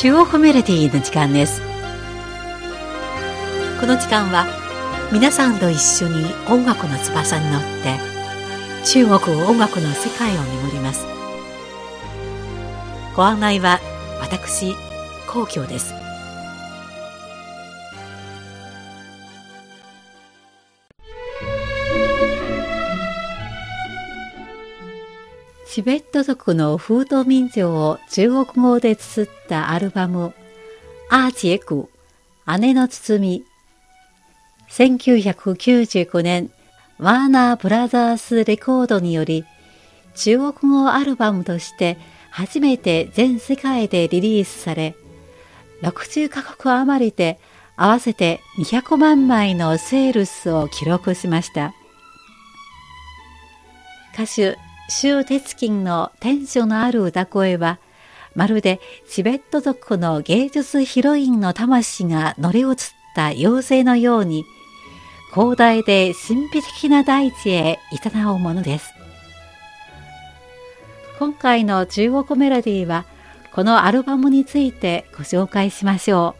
中央コミュニティーの時間です。この時間は皆さんと一緒に音楽の翼に乗って中国音楽の世界を巡ります。ご案内は私皇居です。チベット族の風土民情を中国語で綴ったアルバム、アーチエク、姉の包み。1995年、ワーナーブラザースレコードにより、中国語アルバムとして初めて全世界でリリースされ、60カ国余りで合わせて200万枚のセールスを記録しました。歌手周哲金のテンションのある歌声は、まるでチベット族の芸術ヒロインの魂が乗り移った妖精のように、広大で神秘的な大地へ誘うものです。今回の中国メロディーは、このアルバムについてご紹介しましょう。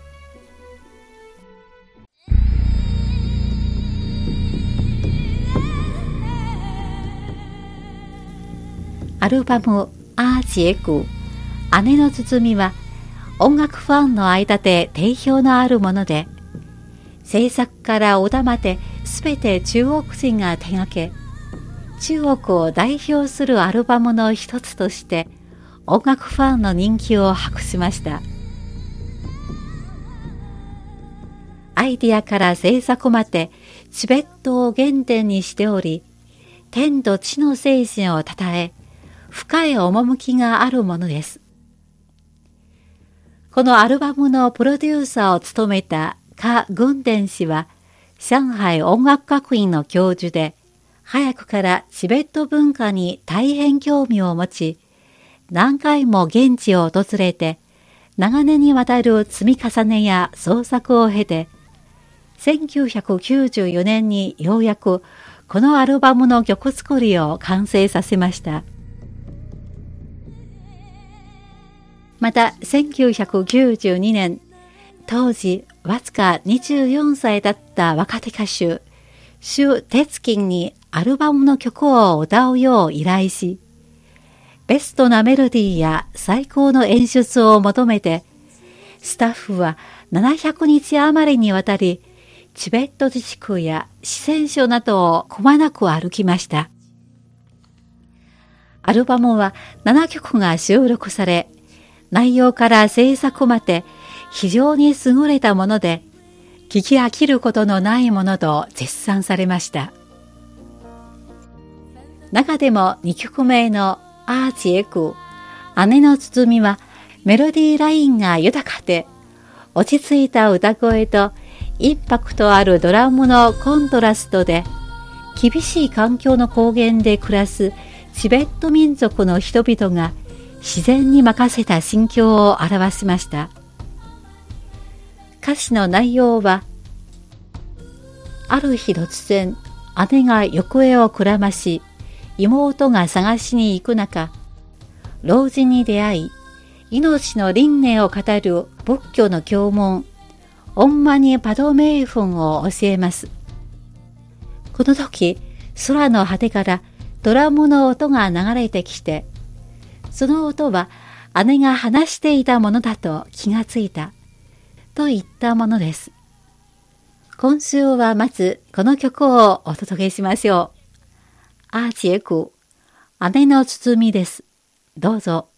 アルバムアーチエク姉の包みは音楽ファンの間で定評のあるもので制作から小田まで全て中国人が手掛け中国を代表するアルバムの一つとして音楽ファンの人気を博しました。アイディアから制作までチベットを原点にしており天と地の精神をたたえ深い趣があるものです。このアルバムのプロデューサーを務めたカ・グンデン氏は、上海音楽学院の教授で、早くからチベット文化に大変興味を持ち、何回も現地を訪れて、長年にわたる積み重ねや創作を経て、1994年にようやくこのアルバムの曲作りを完成させました。また1992年、当時わずか24歳だった若手歌手、シュ・テツキンにアルバムの曲を歌うよう依頼し、ベストなメロディーや最高の演出を求めて、スタッフは700日余りにわたり、チベット自治区や四川省などをくまなく歩きました。アルバムは7曲が収録され、内容から制作まで非常に優れたもので、聞き飽きることのないものと絶賛されました。中でも2曲目のアーチエク、姉の包みはメロディーラインが豊かで、落ち着いた歌声とインパクトあるドラムのコントラストで、厳しい環境の高原で暮らすチベット民族の人々が自然に任せた心境を表しました。歌詞の内容は、ある日突然、姉が行方をくらまし、妹が探しに行く中、老人に出会い、命の輪廻を語る仏教の教文、オンマニパドメイフンを教えます。この時、空の果てからドラムの音が流れてきて、その音は姉が話していたものだと気がついた。といったものです。今週はまずこの曲をお届けしましょう。アーチエク、姉の包みです。どうぞ。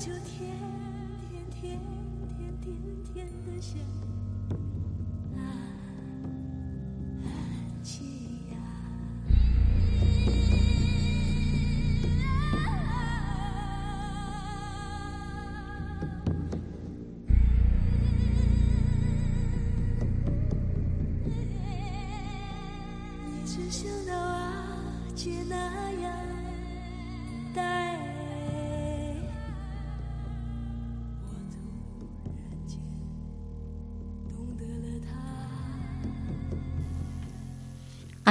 就天天天天天天的想安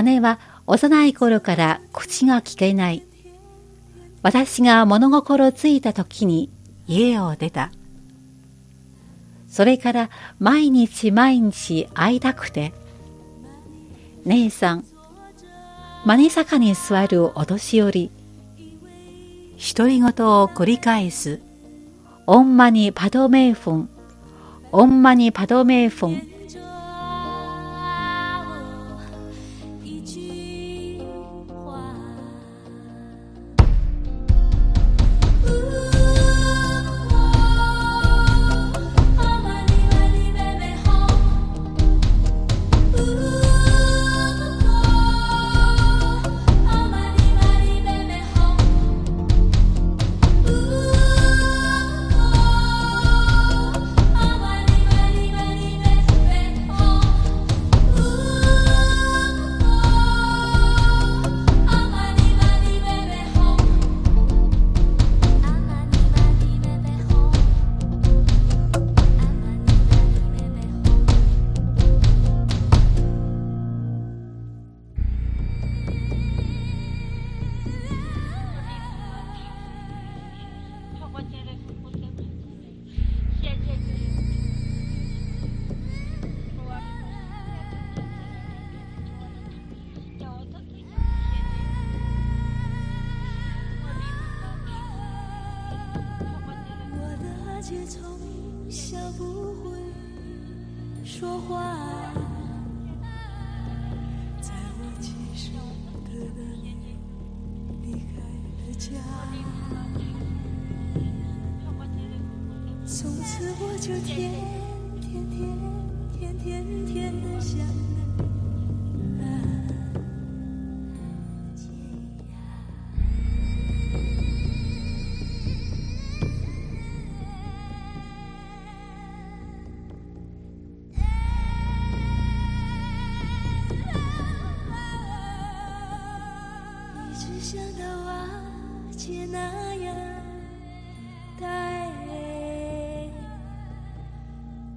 姉は幼い頃から口が利けない。私が物心ついた時に家を出た。それから毎日毎日会いたくて。姉さん、真似坂に座るお年寄り。独り言を繰り返す。オンマニパドメーフォン。オンマニパドメーフォン。说话，在我七岁的那年离开了家，从此我就天天也那样待我，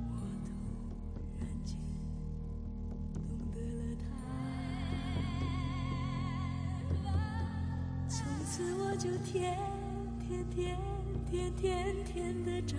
突然间懂得了他。从此我就天天天天天天的找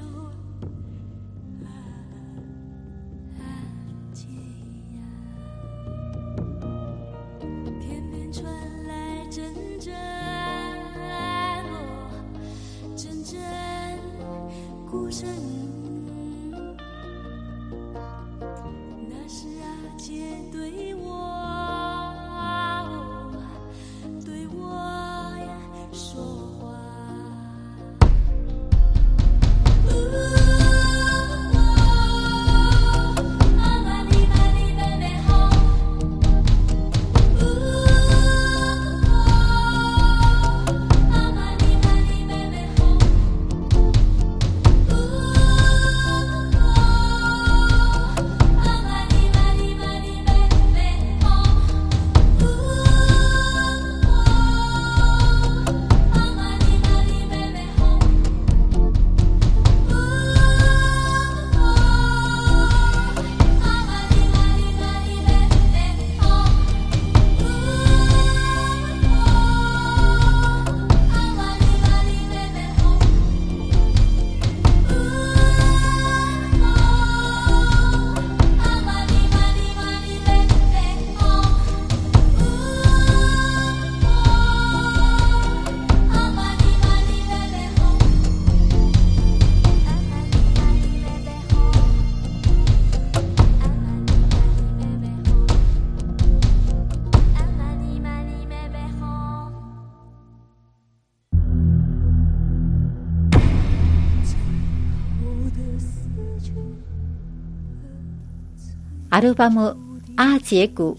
アルバムアーチエク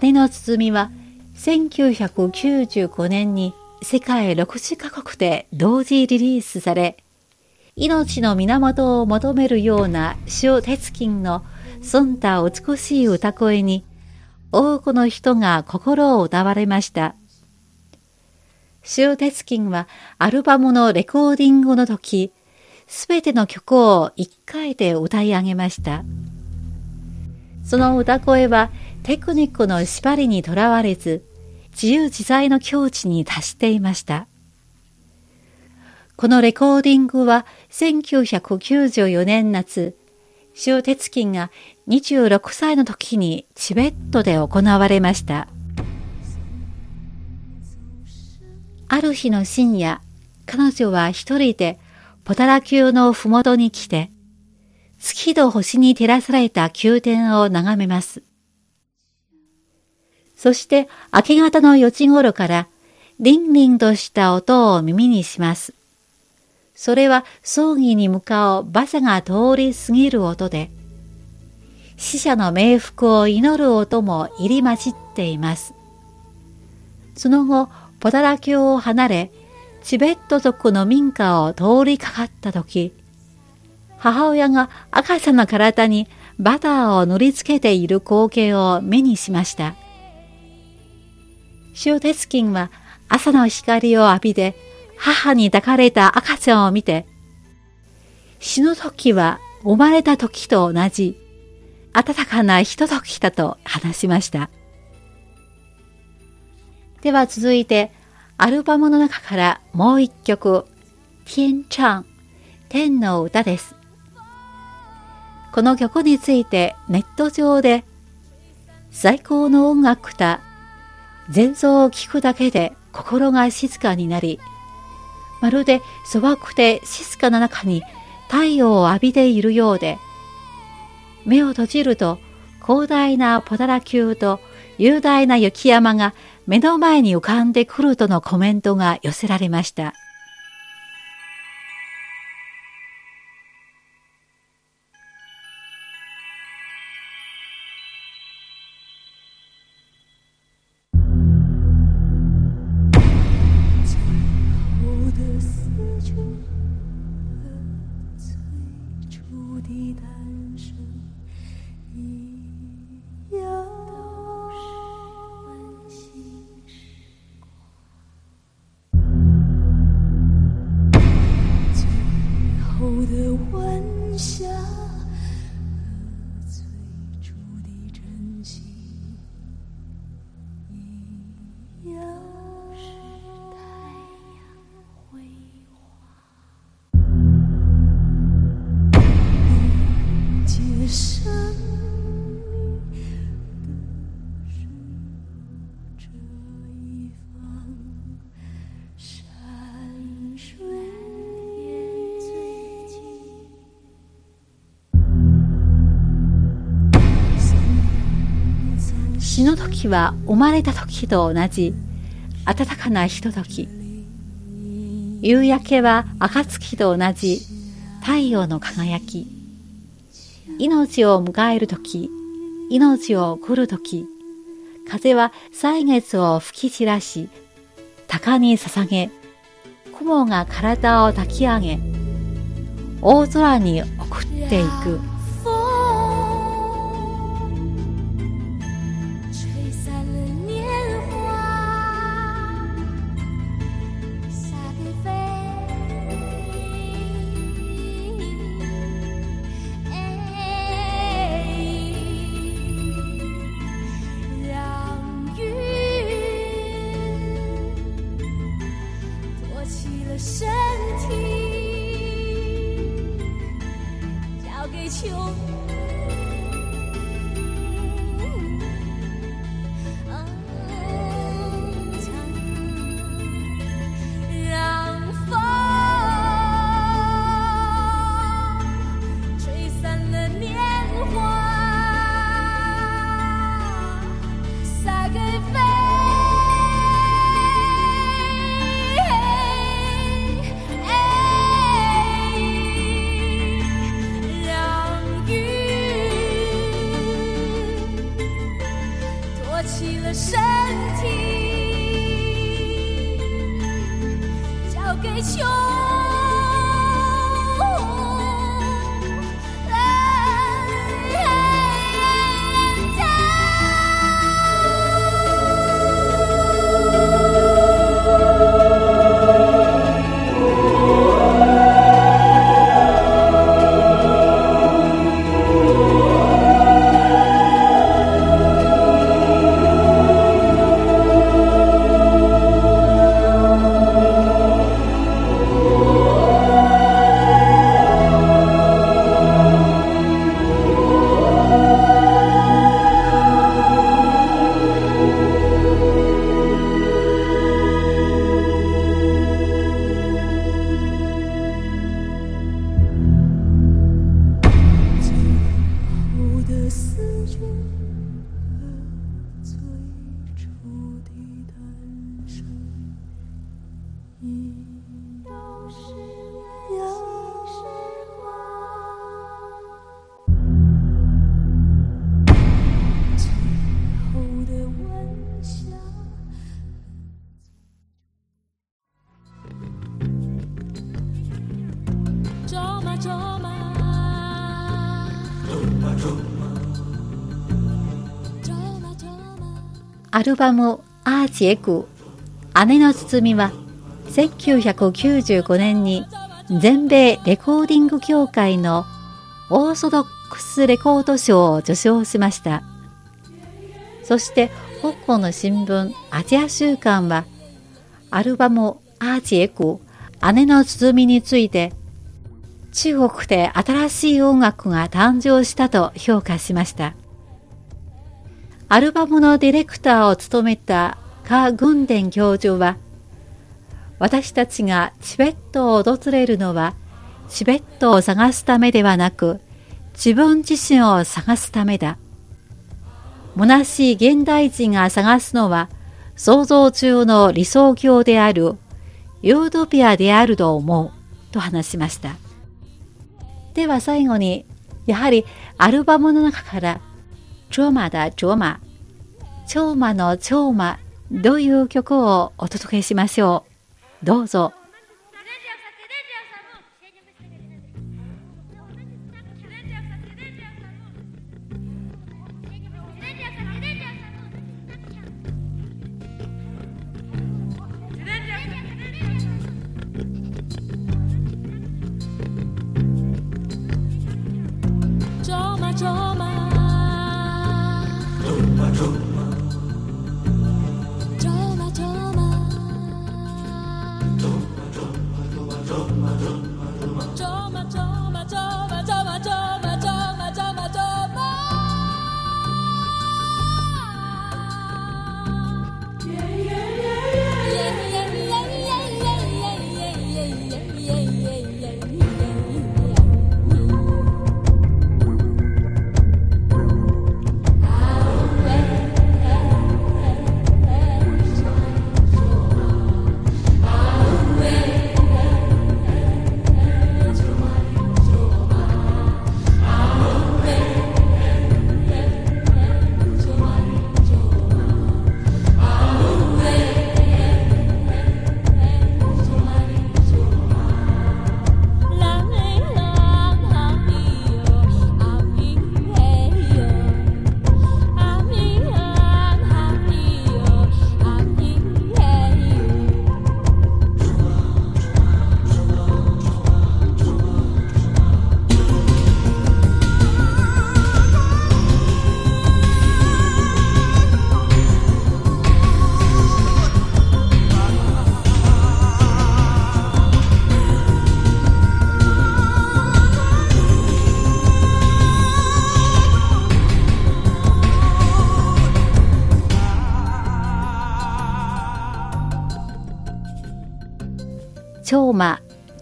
姉の包みは1995年に世界60カ国で同時リリースされ、命の源を求めるような塩鉄金の澄んだ美しい歌声に多くの人が心を奪われました。塩鉄金はアルバムのレコーディングの時、すべての曲を一回で歌い上げました。その歌声はテクニックの縛りにとらわれず、自由自在の境地に達していました。このレコーディングは1994年夏、塩鉄金が26歳の時にチベットで行われました。ある日の深夜、彼女は一人でポタラ宮のふもとに来て、月と星に照らされた宮殿を眺めます。そして明け方の4時頃から、リンリンとした音を耳にします。それは葬儀に向かう馬車が通り過ぎる音で、死者の冥福を祈る音も入り混じっています。その後、ポタラ教を離れ、チベット族の民家を通りかかったとき、母親が赤ちゃんの体にバターを塗りつけている光景を目にしました。塩鉄金は朝の光を浴びて母に抱かれた赤ちゃんを見て、死ぬ時は生まれた時と同じ暖かなひとときだと話しました。では続いて、アルバムの中からもう一曲、天チャン、天の歌です。この曲についてネット上で、最高の音楽だ、前奏を聴くだけで心が静かになり、まるで素朴で静かな中に太陽を浴びているようで、目を閉じると広大なポタラ宮と雄大な雪山が目の前に浮かんでくるとのコメントが寄せられました。死ぬ時は生まれた時と同じ暖かなひととき。夕焼けは暁と同じ太陽の輝き。命を迎える時、命を送る時、風は歳月を吹き散らし、鷹に捧げ、雲が体を抱き上げ、大空に送っていく。アルバム「アーチエク姉の包み」は1995年に全米レコーディング協会のオーソドックスレコード賞を受賞しました。そして香港の新聞アジア週間はアルバム「アーチエク姉の包み」について中国で新しい音楽が誕生したと評価しましたアルバムのディレクターを務めたカ・グンデン教授は、私たちがチベットを訪れるのは、チベットを探すためではなく、自分自身を探すためだ。虚しい現代人が探すのは、想像中の理想郷である、ユートピアであると思う、と話しました。では最後に、やはりアルバムの中から、ジョーマだジョーマ、超魔の超魔という曲をお届けしましょう？どうぞ。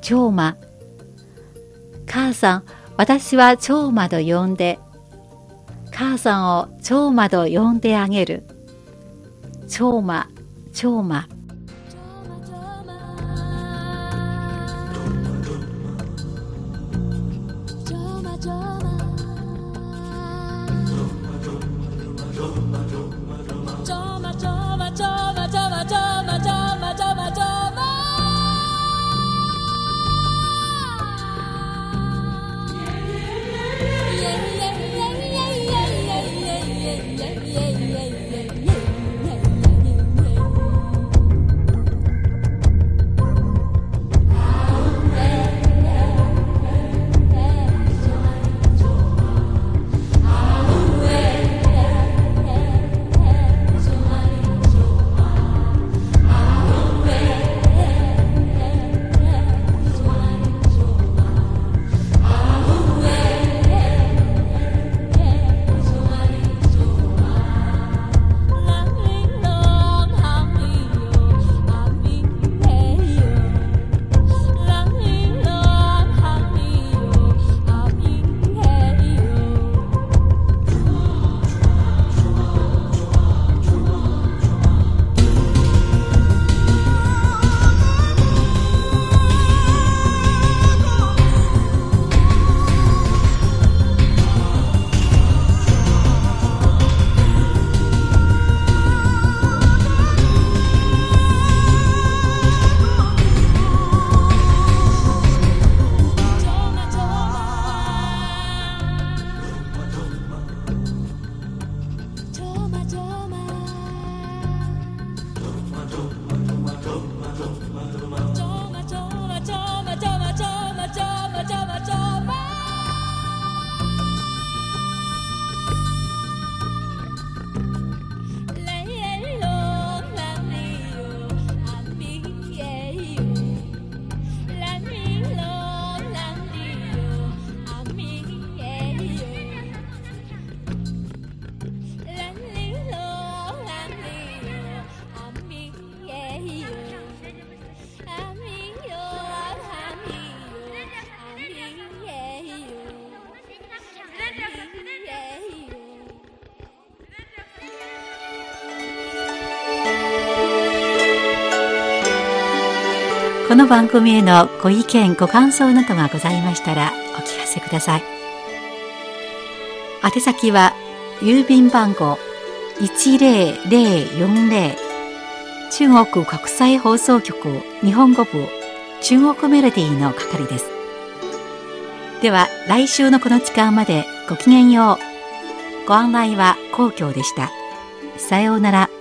長馬。母さん、私は長馬と呼んで、母さんを長馬と呼んであげる。超魔、超魔。咒骂の番組へのご意見ご感想などがございましたらお聞かせください。宛先は郵便番号10040中国国際放送局日本語部中国メロディーの係です。では来週のこの時間までごきげんよう。ご案内は皇居でした。さようなら。